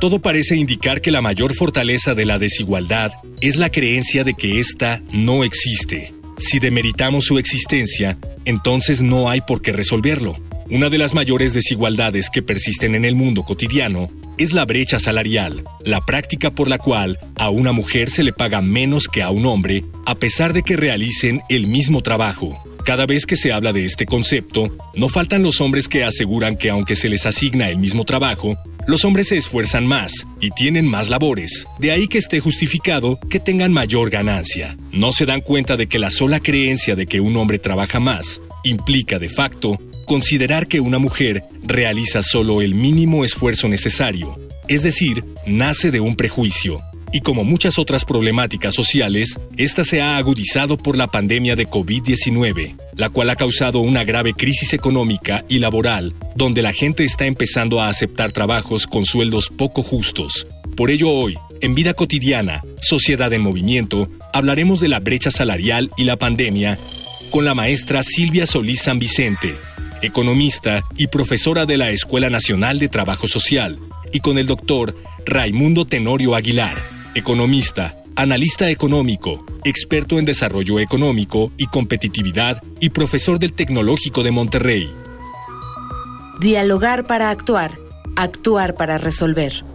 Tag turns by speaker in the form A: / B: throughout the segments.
A: Todo parece indicar que la mayor fortaleza de la desigualdad es la creencia de que ésta no existe. Si demeritamos su existencia, entonces no hay por qué resolverlo. Una de las mayores desigualdades que persisten en el mundo cotidiano es la brecha salarial, la práctica por la cual a una mujer se le paga menos que a un hombre a pesar de que realicen el mismo trabajo. Cada vez que se habla de este concepto, no faltan los hombres que aseguran que aunque se les asigna el mismo trabajo, los hombres se esfuerzan más y tienen más labores, de ahí que esté justificado que tengan mayor ganancia. No se dan cuenta de que la sola creencia de que un hombre trabaja más implica de facto considerar que una mujer realiza solo el mínimo esfuerzo necesario, es decir, nace de un prejuicio, y como muchas otras problemáticas sociales, esta se ha agudizado por la pandemia de COVID-19, la cual ha causado una grave crisis económica y laboral, donde la gente está empezando a aceptar trabajos con sueldos poco justos. Por ello hoy, en Vida Cotidiana, Sociedad en Movimiento, hablaremos de la brecha salarial y la pandemia con la maestra Silvia Solís San Vicente, economista y profesora de la Escuela Nacional de Trabajo Social, y con el doctor Raimundo Tenorio Aguilar economista, analista económico, experto en desarrollo económico y competitividad y profesor del Tecnológico de Monterrey.
B: Dialogar para actuar, actuar para resolver.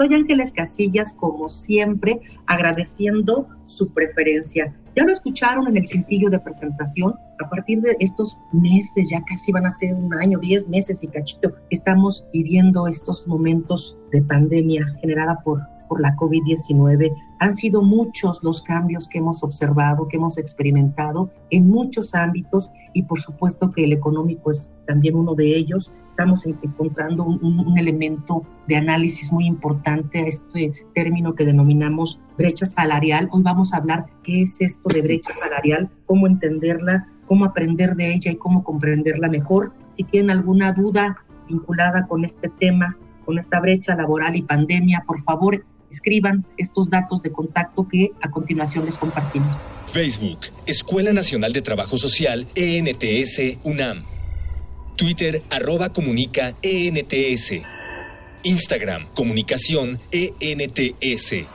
C: Soy Ángeles Casillas, como siempre, agradeciendo su preferencia. Ya lo escucharon en el cintillo de presentación. A partir de estos meses, ya casi van a ser un año, diez meses y cachito, estamos viviendo estos momentos de pandemia generada por por la COVID-19. Han sido muchos los cambios que hemos observado, que hemos experimentado en muchos ámbitos y por supuesto que el económico es también uno de ellos. Estamos encontrando un, elemento de análisis muy importante a este término que denominamos brecha salarial. Hoy vamos a hablar qué es esto de brecha salarial, cómo entenderla, cómo aprender de ella y cómo comprenderla mejor. Si tienen alguna duda vinculada con este tema, con esta brecha laboral y pandemia, por favor escriban estos datos de contacto que a continuación les compartimos.
D: Facebook, Escuela Nacional de Trabajo Social, ENTS, UNAM. Twitter, arroba comunica, ENTS. Instagram, comunicación, ENTS.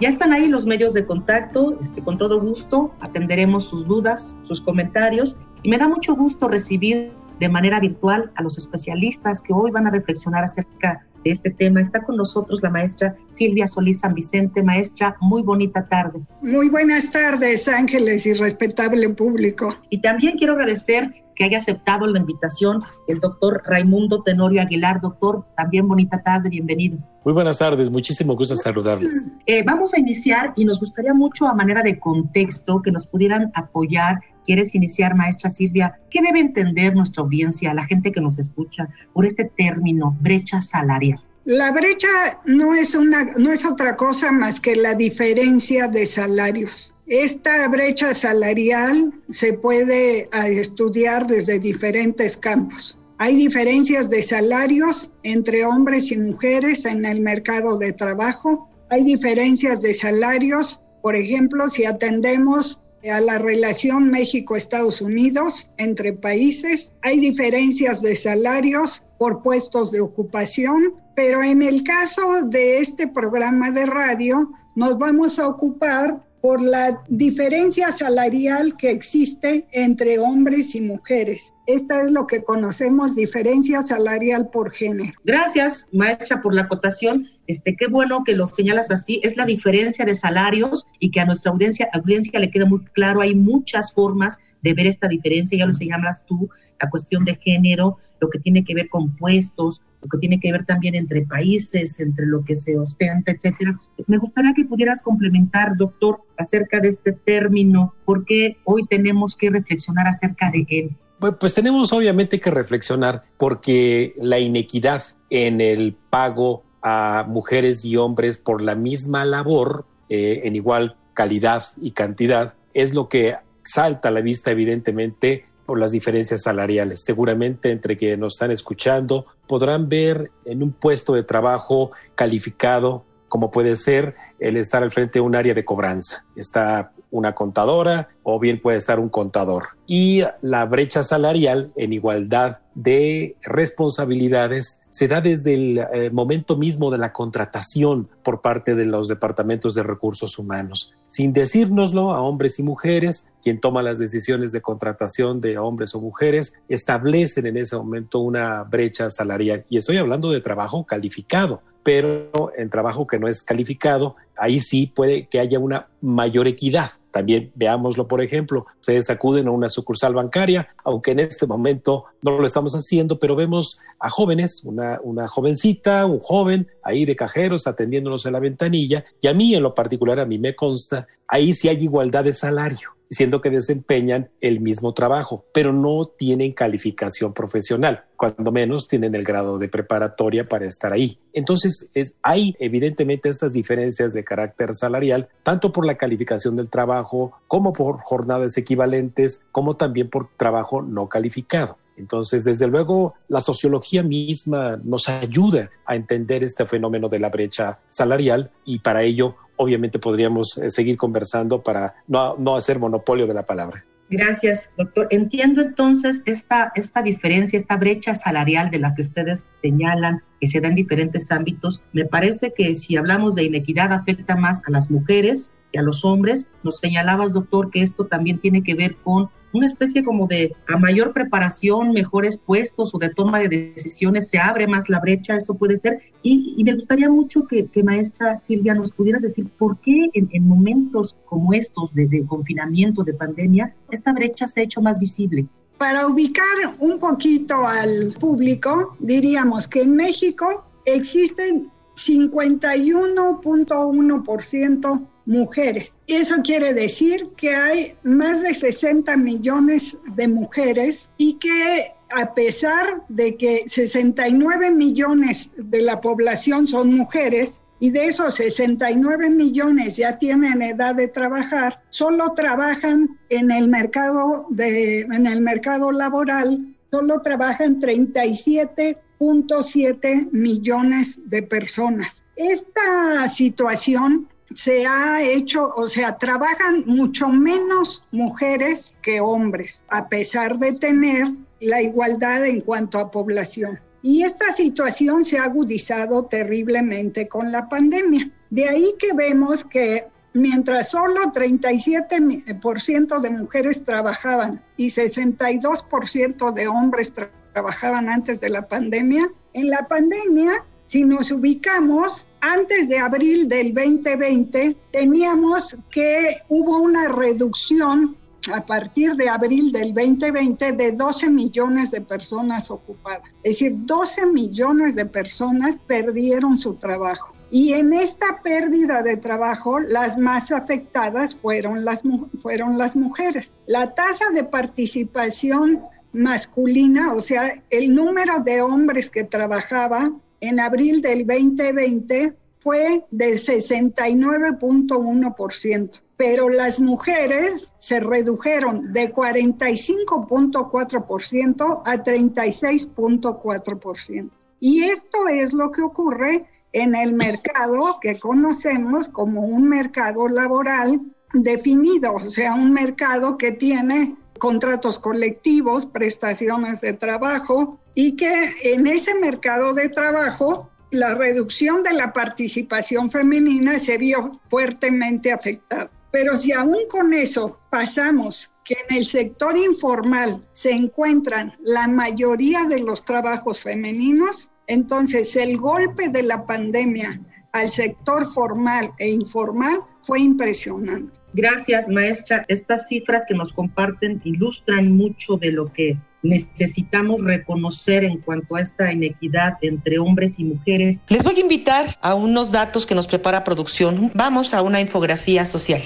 C: Ya están ahí los medios de contacto, este, con todo gusto atenderemos sus dudas, sus comentarios y me da mucho gusto recibir de manera virtual a los especialistas que hoy van a reflexionar acerca de este tema. Está con nosotros la maestra Silvia Solís San Vicente. Maestra, muy bonita tarde.
E: Muy buenas tardes, Ángeles y respetable público.
C: Y también quiero agradecer que haya aceptado la invitación el doctor Raimundo Tenorio Aguilar. Doctor, también bonita tarde, bienvenido.
F: Muy buenas tardes, muchísimo gusto saludarles.
C: Eh, vamos a iniciar y nos gustaría mucho a manera de contexto que nos pudieran apoyar. ¿Quieres iniciar, maestra Silvia? ¿Qué debe entender nuestra audiencia, la gente que nos escucha, por este término, brecha salarial?
E: La brecha no es, una, no es otra cosa más que la diferencia de salarios. Esta brecha salarial se puede ah, estudiar desde diferentes campos. Hay diferencias de salarios entre hombres y mujeres en el mercado de trabajo. Hay diferencias de salarios, por ejemplo, si atendemos a la relación México-Estados Unidos entre países. Hay diferencias de salarios por puestos de ocupación, pero en el caso de este programa de radio nos vamos a ocupar por la diferencia salarial que existe entre hombres y mujeres. Esta es lo que conocemos diferencia salarial por género.
C: Gracias, maestra, por la acotación. Este, qué bueno que lo señalas así. Es la diferencia de salarios y que a nuestra audiencia, audiencia le queda muy claro. Hay muchas formas de ver esta diferencia. Ya lo señalas tú, la cuestión de género, lo que tiene que ver con puestos, lo que tiene que ver también entre países, entre lo que se ostenta, etcétera. Me gustaría que pudieras complementar, doctor, acerca de este término, porque hoy tenemos que reflexionar acerca de él.
F: Pues, tenemos obviamente que reflexionar porque la inequidad en el pago a mujeres y hombres por la misma labor eh, en igual calidad y cantidad es lo que salta a la vista evidentemente por las diferencias salariales. Seguramente entre quienes nos están escuchando podrán ver en un puesto de trabajo calificado como puede ser el estar al frente de un área de cobranza. Está una contadora o bien puede estar un contador. Y la brecha salarial en igualdad de responsabilidades se da desde el eh, momento mismo de la contratación por parte de los departamentos de recursos humanos. Sin decírnoslo a hombres y mujeres, quien toma las decisiones de contratación de hombres o mujeres establecen en ese momento una brecha salarial. Y estoy hablando de trabajo calificado pero en trabajo que no es calificado, ahí sí puede que haya una mayor equidad. También veámoslo, por ejemplo, ustedes acuden a una sucursal bancaria, aunque en este momento no lo estamos haciendo, pero vemos a jóvenes, una, una jovencita, un joven ahí de cajeros atendiéndonos en la ventanilla, y a mí en lo particular, a mí me consta, ahí sí hay igualdad de salario siendo que desempeñan el mismo trabajo, pero no tienen calificación profesional, cuando menos tienen el grado de preparatoria para estar ahí. Entonces, es, hay evidentemente estas diferencias de carácter salarial, tanto por la calificación del trabajo, como por jornadas equivalentes, como también por trabajo no calificado. Entonces, desde luego, la sociología misma nos ayuda a entender este fenómeno de la brecha salarial y para ello obviamente podríamos eh, seguir conversando para no, hacer monopolio de la palabra.
C: Gracias, doctor. Entiendo entonces esta, esta diferencia, esta brecha salarial de la que ustedes señalan, que se da en diferentes ámbitos. Me parece que si hablamos de inequidad afecta más a las mujeres que a los hombres. Nos señalabas, doctor, que esto también tiene que ver con una especie como de a mayor preparación, mejores puestos o de toma de decisiones, se abre más la brecha, eso puede ser. Y, me gustaría mucho que, maestra Silvia nos pudieras decir por qué en, momentos como estos de, de confinamiento, de pandemia, esta brecha se ha hecho más visible.
E: Para ubicar un poquito al público, diríamos que en México existen 51.1% mujeres. Eso quiere decir que hay más de 60 millones de mujeres y que a pesar de que 69 millones de la población son mujeres, y de esos 69 millones ya tienen edad de trabajar, solo trabajan en el mercado de en el mercado laboral, solo trabajan 37.7 millones de personas. Esta situación se ha hecho, o sea, trabajan mucho menos mujeres que hombres, a pesar de tener la igualdad en cuanto a población. Y esta situación se ha agudizado terriblemente con la pandemia. De ahí que vemos que mientras solo 37% de mujeres trabajaban y 62% de hombres trabajaban antes de la pandemia, en la pandemia, si nos ubicamos, antes de abril del 2020 teníamos que hubo una reducción a partir de abril del 2020 de 12 millones de personas ocupadas. Es decir, 12 millones de personas perdieron su trabajo. Y en esta pérdida de trabajo, las más afectadas fueron las, fueron las mujeres. La tasa de participación masculina, o sea, el número de hombres que trabajaba en abril del 2020 fue de 69.1%, pero las mujeres se redujeron de 45.4% a 36.4%. Y esto es lo que ocurre en el mercado que conocemos como un mercado laboral definido, o sea, un mercado que tiene contratos colectivos, prestaciones de trabajo y que en ese mercado de trabajo la reducción de la participación femenina se vio fuertemente afectada. Pero si aún con eso pasamos que en el sector informal se encuentran la mayoría de los trabajos femeninos, entonces el golpe de la pandemia al sector formal e informal fue impresionante.
C: Gracias, maestra. Estas cifras que nos comparten ilustran mucho de lo que necesitamos reconocer en cuanto a esta inequidad entre hombres y mujeres.
G: Les voy a invitar a unos datos que nos prepara producción. Vamos a una infografía social.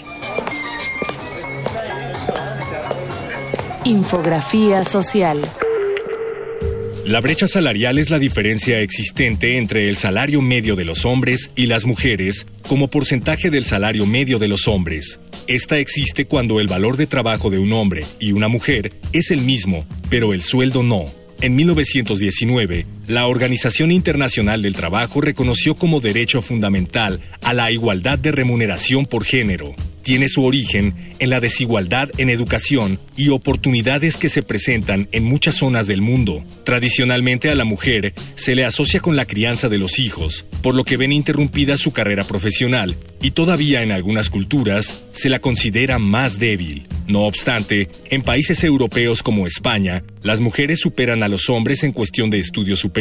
B: Infografía social.
A: La brecha salarial es la diferencia existente entre el salario medio de los hombres y las mujeres como porcentaje del salario medio de los hombres. Esta existe cuando el valor de trabajo de un hombre y una mujer es el mismo, pero el sueldo no. En 1919, la Organización Internacional del Trabajo reconoció como derecho fundamental a la igualdad de remuneración por género tiene su origen en la desigualdad en educación y oportunidades que se presentan en muchas zonas del mundo. Tradicionalmente a la mujer se le asocia con la crianza de los hijos, por lo que ven interrumpida su carrera profesional y todavía en algunas culturas se la considera más débil. No obstante, en países europeos como España, las mujeres superan a los hombres en cuestión de estudios superiores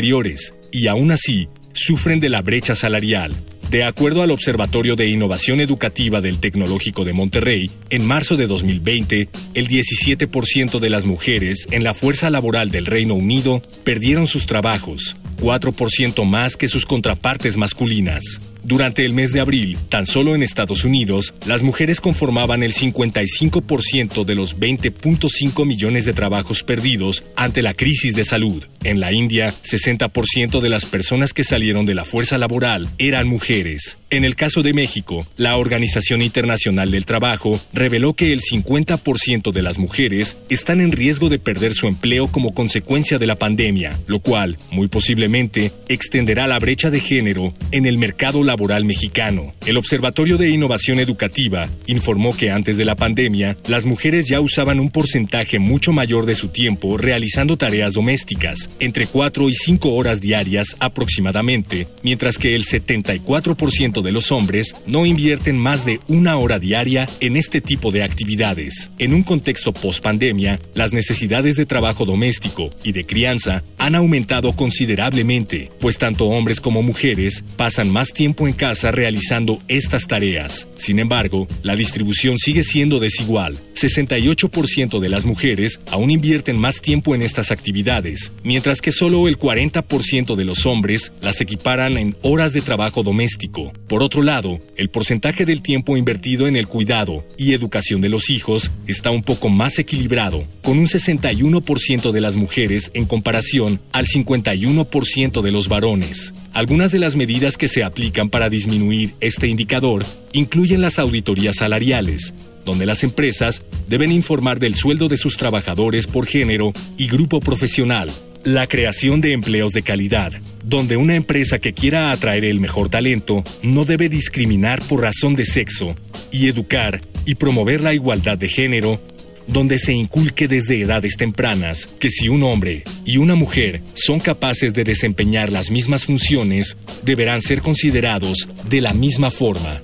A: y aún así sufren de la brecha salarial. De acuerdo al Observatorio de Innovación Educativa del Tecnológico de Monterrey, en marzo de 2020, el 17% de las mujeres en la fuerza laboral del Reino Unido perdieron sus trabajos, 4% más que sus contrapartes masculinas. Durante el mes de abril, tan solo en Estados Unidos, las mujeres conformaban el 55% de los 20.5 millones de trabajos perdidos ante la crisis de salud. En la India, 60% de las personas que salieron de la fuerza laboral eran mujeres. En el caso de México, la Organización Internacional del Trabajo reveló que el 50% de las mujeres están en riesgo de perder su empleo como consecuencia de la pandemia, lo cual, muy posiblemente, extenderá la brecha de género en el mercado laboral mexicano. El Observatorio de Innovación Educativa informó que antes de la pandemia, las mujeres ya usaban un porcentaje mucho mayor de su tiempo realizando tareas domésticas, entre 4 y 5 horas diarias aproximadamente, mientras que el 74% de los hombres no invierten más de una hora diaria en este tipo de actividades. En un contexto post-pandemia, las necesidades de trabajo doméstico y de crianza han aumentado considerablemente, pues tanto hombres como mujeres pasan más tiempo en casa realizando estas tareas. Sin embargo, la distribución sigue siendo desigual. 68% de las mujeres aún invierten más tiempo en estas actividades, mientras que solo el 40% de los hombres las equiparan en horas de trabajo doméstico. Por otro lado, el porcentaje del tiempo invertido en el cuidado y educación de los hijos está un poco más equilibrado, con un 61% de las mujeres en comparación al 51% de los varones. Algunas de las medidas que se aplican para disminuir este indicador incluyen las auditorías salariales, donde las empresas deben informar del sueldo de sus trabajadores por género y grupo profesional, la creación de empleos de calidad, donde una empresa que quiera atraer el mejor talento no debe discriminar por razón de sexo, y educar y promover la igualdad de género, donde se inculque desde edades tempranas que si un hombre y una mujer son capaces de desempeñar las mismas funciones, deberán ser considerados de la misma forma.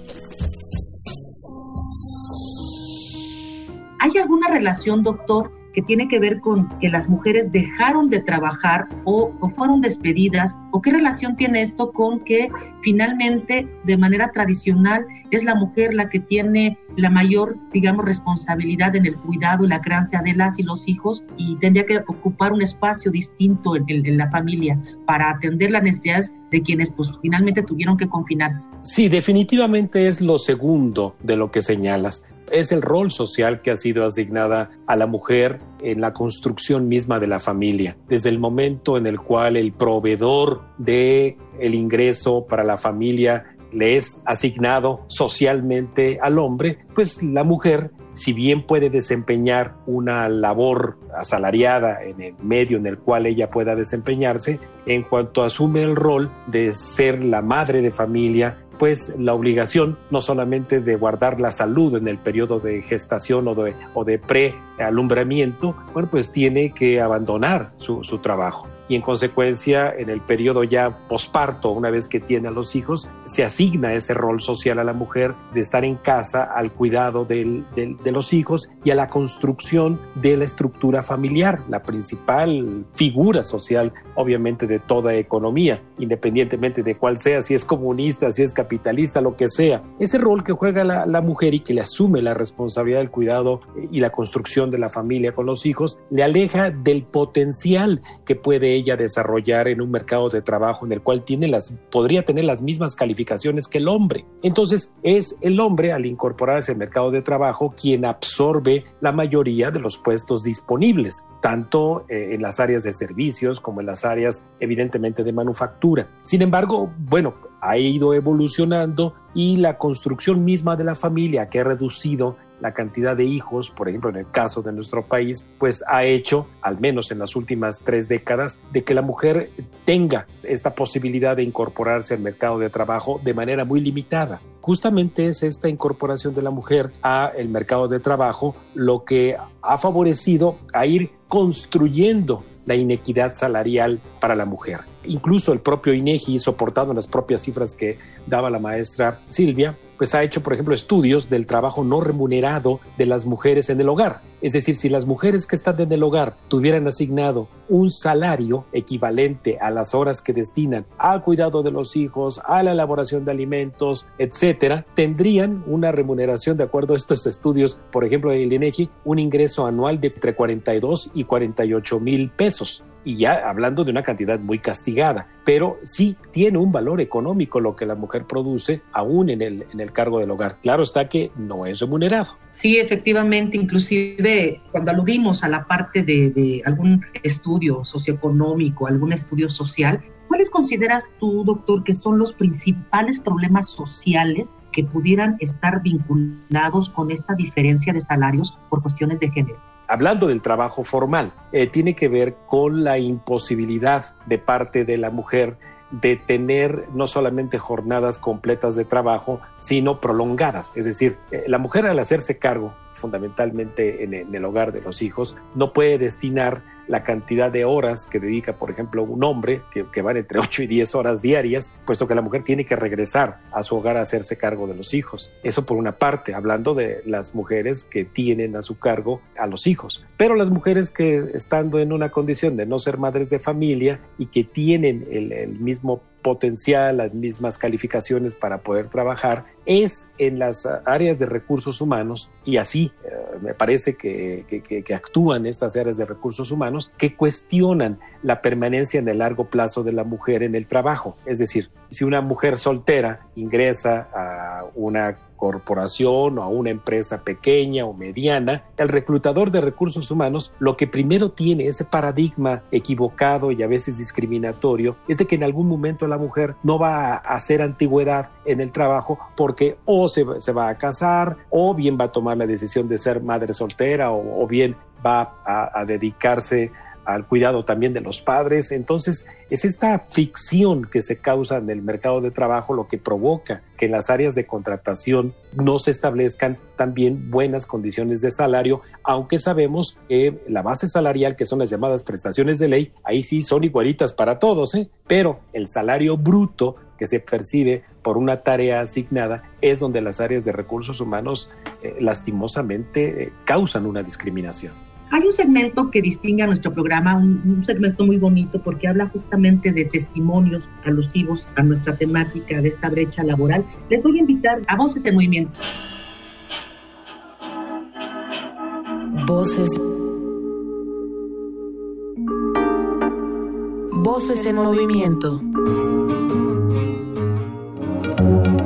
C: ¿Hay alguna relación, doctor, que tiene que ver con que las mujeres dejaron de trabajar o, fueron despedidas, o qué relación tiene esto con que finalmente de manera tradicional es la mujer la que tiene la mayor, digamos, responsabilidad en el cuidado y la crianza de las y los hijos y tendría que ocupar un espacio distinto en, la familia para atender las necesidades de quienes pues finalmente tuvieron que confinarse.
F: Sí, definitivamente es lo segundo de lo que señalas es el rol social que ha sido asignada a la mujer en la construcción misma de la familia. Desde el momento en el cual el proveedor de el ingreso para la familia le es asignado socialmente al hombre, pues la mujer si bien puede desempeñar una labor asalariada en el medio en el cual ella pueda desempeñarse, en cuanto asume el rol de ser la madre de familia, pues la obligación no solamente de guardar la salud en el periodo de gestación o de, o de pre-alumbramiento, bueno, pues tiene que abandonar su, su trabajo. Y en consecuencia en el periodo ya posparto, una vez que tiene a los hijos, se asigna ese rol social a la mujer de estar en casa al cuidado de los hijos y a la construcción de la estructura familiar, la principal figura social obviamente de toda economía, independientemente de cuál sea, si es comunista, si es capitalista, lo que sea. Ese rol que juega la, la mujer y que le asume la responsabilidad del cuidado y la construcción de la familia con los hijos, le aleja del potencial que puede ella desarrollar en un mercado de trabajo en el cual tiene las, podría tener las mismas calificaciones que el hombre. Entonces es el hombre al incorporarse al mercado de trabajo quien absorbe la mayoría de los puestos disponibles, tanto eh, en las áreas de servicios como en las áreas evidentemente de manufactura. Sin embargo, bueno, ha ido evolucionando y la construcción misma de la familia que ha reducido la cantidad de hijos, por ejemplo en el caso de nuestro país, pues ha hecho, al menos en las últimas tres décadas, de que la mujer tenga esta posibilidad de incorporarse al mercado de trabajo de manera muy limitada. Justamente es esta incorporación de la mujer al mercado de trabajo lo que ha favorecido a ir construyendo la inequidad salarial para la mujer. Incluso el propio INEGI, soportado las propias cifras que daba la maestra Silvia, pues ha hecho, por ejemplo, estudios del trabajo no remunerado de las mujeres en el hogar. Es decir, si las mujeres que están en el hogar tuvieran asignado un salario equivalente a las horas que destinan al cuidado de los hijos, a la elaboración de alimentos, etcétera, tendrían una remuneración, de acuerdo a estos estudios, por ejemplo, del INEGI, un ingreso anual de entre 42 y 48 mil pesos y ya hablando de una cantidad muy castigada, pero sí tiene un valor económico lo que la mujer produce aún en el, en el cargo del hogar. Claro está que no es remunerado.
C: Sí, efectivamente, inclusive cuando aludimos a la parte de, de algún estudio socioeconómico, algún estudio social, ¿Cuáles consideras tú, doctor, que son los principales problemas sociales que pudieran estar vinculados con esta diferencia de salarios por cuestiones de género?
F: hablando del trabajo formal, eh, tiene que ver con la imposibilidad de parte de la mujer de tener no solamente jornadas completas de trabajo, sino prolongadas. Es decir, eh, la mujer al hacerse cargo fundamentalmente en, el hogar de los hijos, no puede destinar la cantidad de horas que dedica, por ejemplo, un hombre, que, que, van entre 8 y 10 horas diarias, puesto que la mujer tiene que regresar a su hogar a hacerse cargo de los hijos. Eso por una parte, hablando de las mujeres que tienen a su cargo a los hijos. Pero las mujeres que estando en una condición de no ser madres de familia y que tienen el, el mismo potencial, las mismas calificaciones para poder trabajar, es en las áreas de recursos humanos, y así eh, me parece que, que, actúan estas áreas de recursos humanos, que cuestionan la permanencia en el largo plazo de la mujer en el trabajo. Es decir, si una mujer soltera ingresa a una corporación o a una empresa pequeña o mediana, el reclutador de recursos humanos lo que primero tiene ese paradigma equivocado y a veces discriminatorio es de que en algún momento la mujer no va a hacer antigüedad en el trabajo porque o se, va a casar o bien va a tomar la decisión de ser madre soltera o, bien va a, a dedicarse al cuidado también de los padres. Entonces, es esta ficción que se causa en el mercado de trabajo lo que provoca que en las áreas de contratación no se establezcan también buenas condiciones de salario, aunque sabemos que la base salarial, que son las llamadas prestaciones de ley, ahí sí son igualitas para todos, ¿eh? pero el salario bruto que se percibe por una tarea asignada es donde las áreas de recursos humanos eh, lastimosamente eh, causan una discriminación.
C: Hay un segmento que distingue a nuestro programa, un, segmento muy bonito porque habla justamente de testimonios alusivos a nuestra temática de esta brecha laboral. Les voy a invitar a Voces en Movimiento.
B: Voces. Voces en movimiento.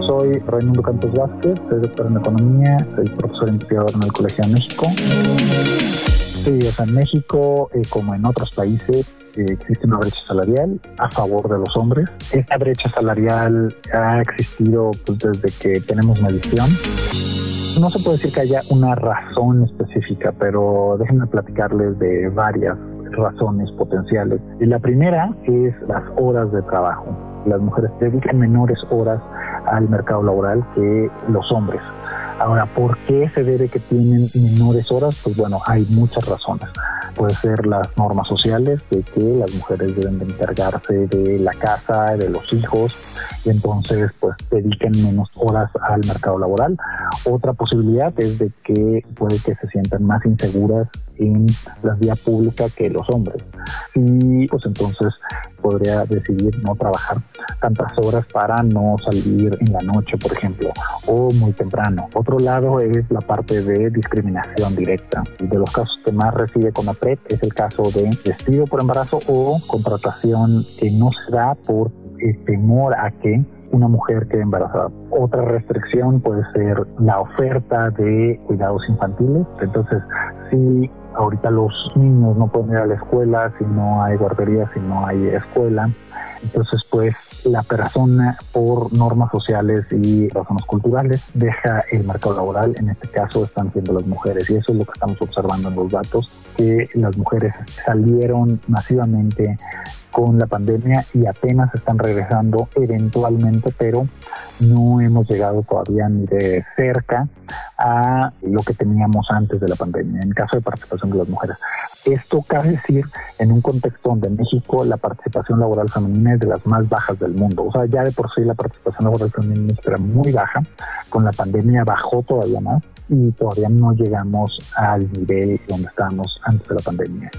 H: Soy Raimundo Campos Vázquez, soy doctor en Economía, soy profesor investigador en el Colegio de México. Sí, o sea, en México, eh, como en otros países, eh, existe una brecha salarial a favor de los hombres. Esta brecha salarial ha existido pues, desde que tenemos medición. No se puede decir que haya una razón específica, pero déjenme platicarles de varias razones potenciales. Y la primera es las horas de trabajo. Las mujeres dedican menores horas al mercado laboral que los hombres. Ahora, ¿por qué se debe que tienen menores horas? Pues bueno, hay muchas razones. puede ser las normas sociales de que las mujeres deben de encargarse de la casa, de los hijos, y entonces pues dediquen menos horas al mercado laboral. Otra posibilidad es de que puede que se sientan más inseguras en la vía pública que los hombres. Y pues entonces podría decidir no trabajar tantas horas para no salir en la noche, por ejemplo, o muy temprano. Otro lado es la parte de discriminación directa. De los casos que más recibe con APREP es el caso de despido por embarazo o contratación que no se da por temor a que una mujer quede embarazada. Otra restricción puede ser la oferta de cuidados infantiles. Entonces, si ahorita los niños no pueden ir a la escuela, si no hay guardería, si no hay escuela, entonces, pues la persona por normas sociales y razones culturales deja el mercado laboral, en este caso están siendo las mujeres. Y eso es lo que estamos observando en los datos, que las mujeres salieron masivamente con la pandemia y apenas están regresando eventualmente, pero no hemos llegado todavía ni de cerca a lo que teníamos antes de la pandemia, en caso de participación de las mujeres. Esto cabe decir en un contexto donde en México la participación laboral femenina es de las más bajas del mundo. O sea, ya de por sí la participación laboral femenina era muy baja, con la pandemia bajó todavía más y todavía no llegamos al nivel donde estábamos antes de la pandemia.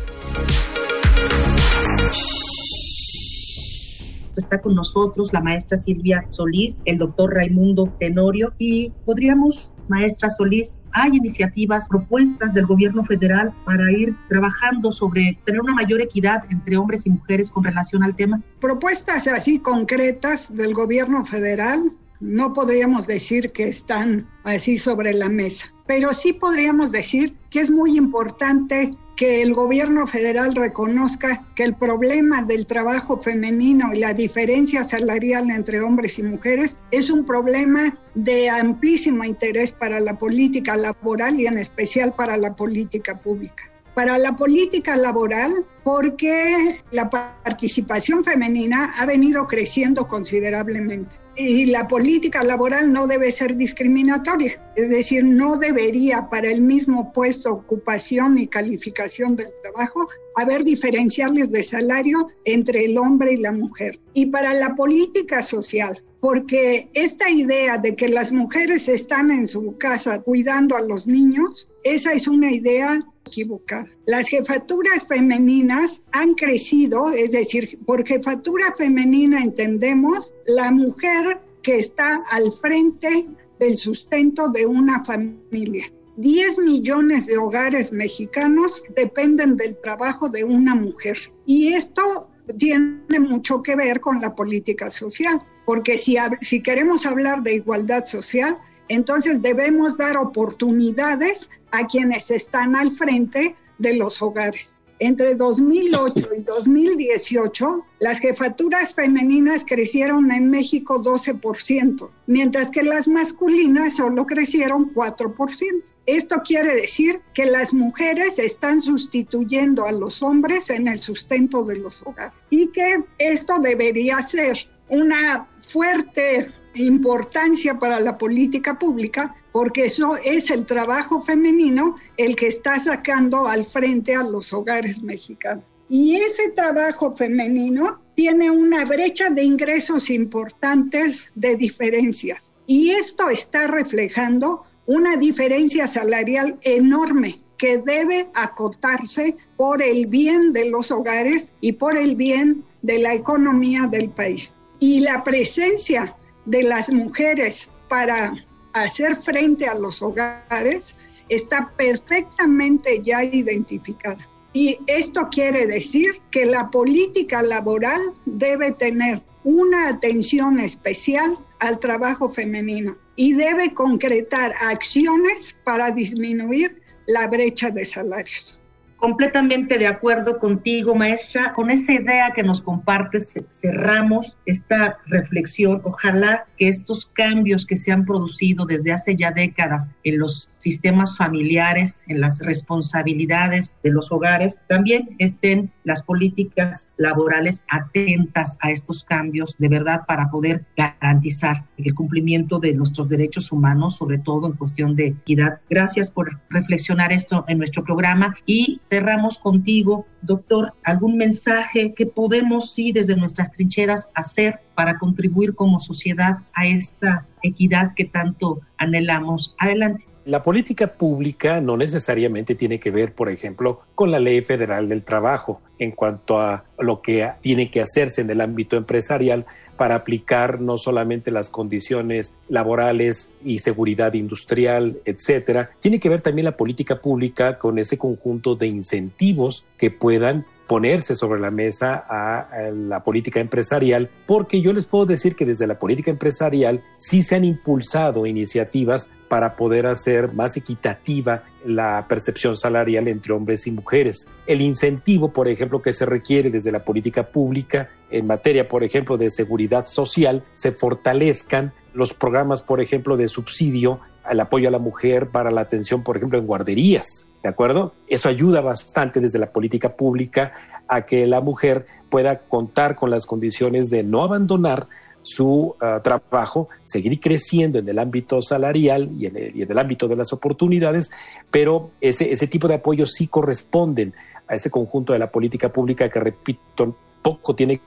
C: Está con nosotros la maestra Silvia Solís, el doctor Raimundo Tenorio y podríamos, maestra Solís, hay iniciativas, propuestas del gobierno federal para ir trabajando sobre tener una mayor equidad entre hombres y mujeres con relación al tema.
E: Propuestas así concretas del gobierno federal no podríamos decir que están así sobre la mesa, pero sí podríamos decir que es muy importante que el gobierno federal reconozca que el problema del trabajo femenino y la diferencia salarial entre hombres y mujeres es un problema de amplísimo interés para la política laboral y en especial para la política pública. Para la política laboral porque la participación femenina ha venido creciendo considerablemente y la política laboral no debe ser discriminatoria, es decir, no debería para el mismo puesto, ocupación y calificación del trabajo haber diferenciales de salario entre el hombre y la mujer. Y para la política social, porque esta idea de que las mujeres están en su casa cuidando a los niños, esa es una idea equivocada. Las jefaturas femeninas han crecido, es decir, por jefatura femenina entendemos la mujer que está al frente del sustento de una familia. 10 millones de hogares mexicanos dependen del trabajo de una mujer. Y esto tiene mucho que ver con la política social, porque si, si queremos hablar de igualdad social, entonces debemos dar oportunidades a quienes están al frente de los hogares. Entre 2008 y 2018, las jefaturas femeninas crecieron en México 12%, mientras que las masculinas solo crecieron 4%. Esto quiere decir que las mujeres están sustituyendo a los hombres en el sustento de los hogares y que esto debería ser una fuerte importancia para la política pública porque eso es el trabajo femenino el que está sacando al frente a los hogares mexicanos. Y ese trabajo femenino tiene una brecha de ingresos importantes de diferencias. Y esto está reflejando una diferencia salarial enorme que debe acotarse por el bien de los hogares y por el bien de la economía del país. Y la presencia de las mujeres para hacer frente a los hogares está perfectamente ya identificada. Y esto quiere decir que la política laboral debe tener una atención especial al trabajo femenino y debe concretar acciones para disminuir la brecha de salarios.
C: Completamente de acuerdo contigo, maestra. Con esa idea que nos compartes, cerramos esta reflexión. Ojalá que estos cambios que se han producido desde hace ya décadas en los sistemas familiares, en las responsabilidades de los hogares, también estén las políticas laborales atentas a estos cambios de verdad para poder garantizar el cumplimiento de nuestros derechos humanos, sobre todo en cuestión de equidad. Gracias por reflexionar esto en nuestro programa y cerramos contigo, doctor, algún mensaje que podemos sí desde nuestras trincheras hacer para contribuir como sociedad a esta equidad que tanto anhelamos. Adelante.
F: La política pública no necesariamente tiene que ver, por ejemplo, con la ley federal del trabajo en cuanto a lo que tiene que hacerse en el ámbito empresarial para aplicar no solamente las condiciones laborales y seguridad industrial, etcétera, tiene que ver también la política pública con ese conjunto de incentivos que puedan ponerse sobre la mesa a, la política empresarial, porque yo les puedo decir que desde la política empresarial sí se han impulsado iniciativas para poder hacer más equitativa la percepción salarial entre hombres y mujeres. El incentivo, por ejemplo, que se requiere desde la política pública en materia, por ejemplo, de seguridad social, se fortalezcan los programas, por ejemplo, de subsidio al apoyo a la mujer para la atención, por ejemplo, en guarderías, ¿de acuerdo? Eso ayuda bastante desde la política pública a que la mujer pueda contar con las condiciones de no abandonar su ah, trabajo, seguir creciendo en el ámbito salarial y en el, ámbito de las oportunidades, pero ese, ese tipo de apoyos sí corresponden a ese conjunto de la política pública que, repito, poco tiene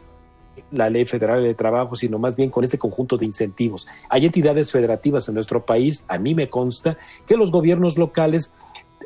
F: la ley federal de trabajo, sino más bien con este conjunto de incentivos. Hay entidades federativas en nuestro país, a mí me consta, que los gobiernos locales,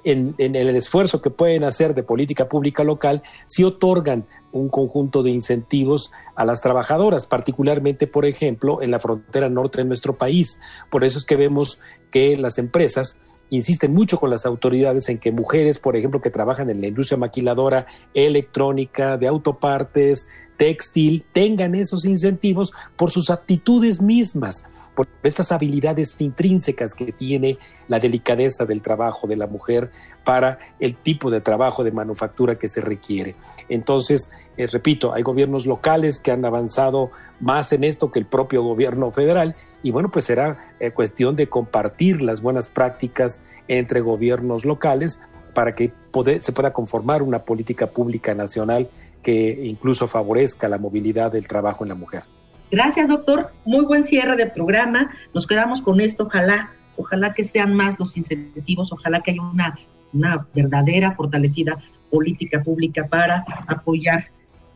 F: en, el esfuerzo que pueden hacer de política pública local, sí otorgan un conjunto de incentivos a las trabajadoras, particularmente, por ejemplo, en la frontera norte de nuestro país. Por eso es que vemos que las empresas insisten mucho con las autoridades en que mujeres, por ejemplo, que trabajan en la industria maquiladora, electrónica, de autopartes, textil tengan esos incentivos por sus aptitudes mismas, por estas habilidades intrínsecas que tiene la delicadeza del trabajo de la mujer para el tipo de trabajo de manufactura que se requiere. Entonces, eh, repito, hay gobiernos locales que han avanzado más en esto que el propio gobierno federal y bueno, pues será eh, cuestión de compartir las buenas prácticas entre gobiernos locales para que se pueda conformar una política pública nacional que incluso favorezca la movilidad del trabajo en la mujer.
C: Gracias, doctor. Muy buen cierre de programa. Nos quedamos con esto. Ojalá, ojalá que sean más los incentivos, ojalá que haya una, una verdadera, fortalecida política pública para apoyar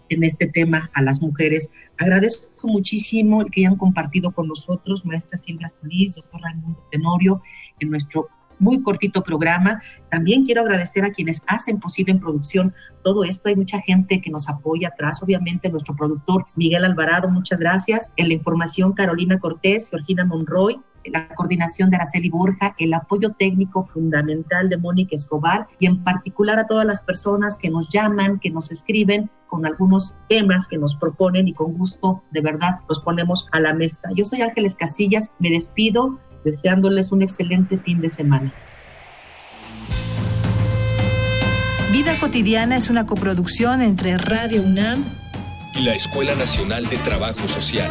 C: en este tema a las mujeres. Agradezco muchísimo el que hayan compartido con nosotros, maestra Silvia Solís, doctor Raimundo Tenorio, en nuestro muy cortito programa. También quiero agradecer a quienes hacen posible en producción todo esto. Hay mucha gente que nos apoya atrás, obviamente nuestro productor Miguel Alvarado, muchas gracias. En la información Carolina Cortés, Georgina Monroy, la coordinación de Araceli Borja, el apoyo técnico fundamental de Mónica Escobar y en particular a todas las personas que nos llaman, que nos escriben con algunos temas que nos proponen y con gusto de verdad los ponemos a la mesa. Yo soy Ángeles Casillas, me despido deseándoles un excelente fin de semana.
B: Vida cotidiana es una coproducción entre Radio UNAM
D: y la Escuela Nacional de Trabajo Social.